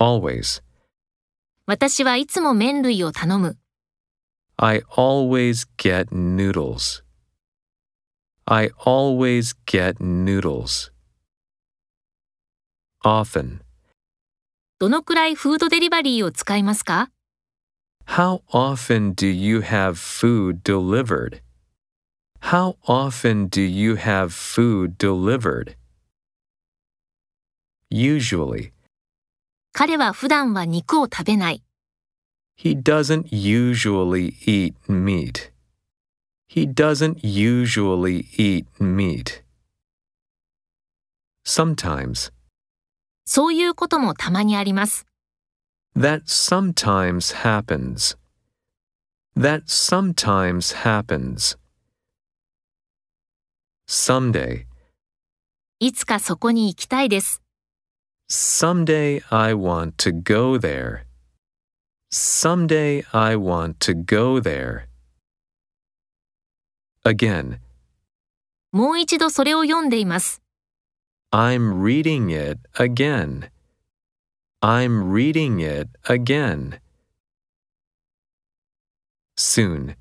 always. 私はいつも麺類を頼む。 I always get noodles. I always get noodles. Often. どのくらいフードデリバリーを使いますか How often do you have food delivered? How often do you have food delivered? Usually. 彼は普段は肉を食べない。He doesn't usually eat meat. He doesn't usually eat meat. Sometimes. そういうこともたまにあります。That sometimes happens. That sometimes happens. Someday. いつかそこに行きたいです。Someday I want to go there. Someday I want to go there. Again. もう一度それを読んでいます。I'm reading it again. I'm reading it again. Soon.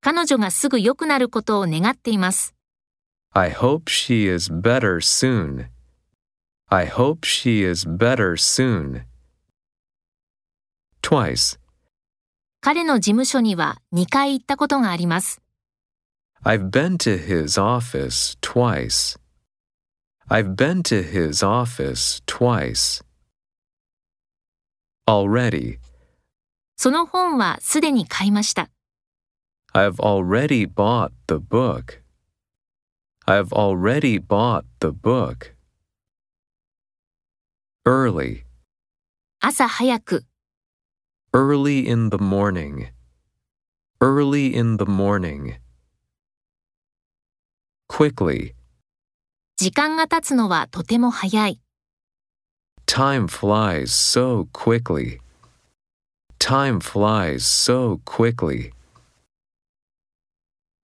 彼女がすぐ良くなることを願っています。I hope she is better soon. I hope she is better soon. Twice. 彼の事務所には2回行ったことがあります。 I've been to his office twice. I've been to his office twice. Already. その本はすでに買いました。 I've already bought the book. I've already bought the book. Early. 朝早く、Early in the morning. Early in the morning. Quickly. 時間が経つのはとても早い。Time flies so quickly. Time flies so quickly.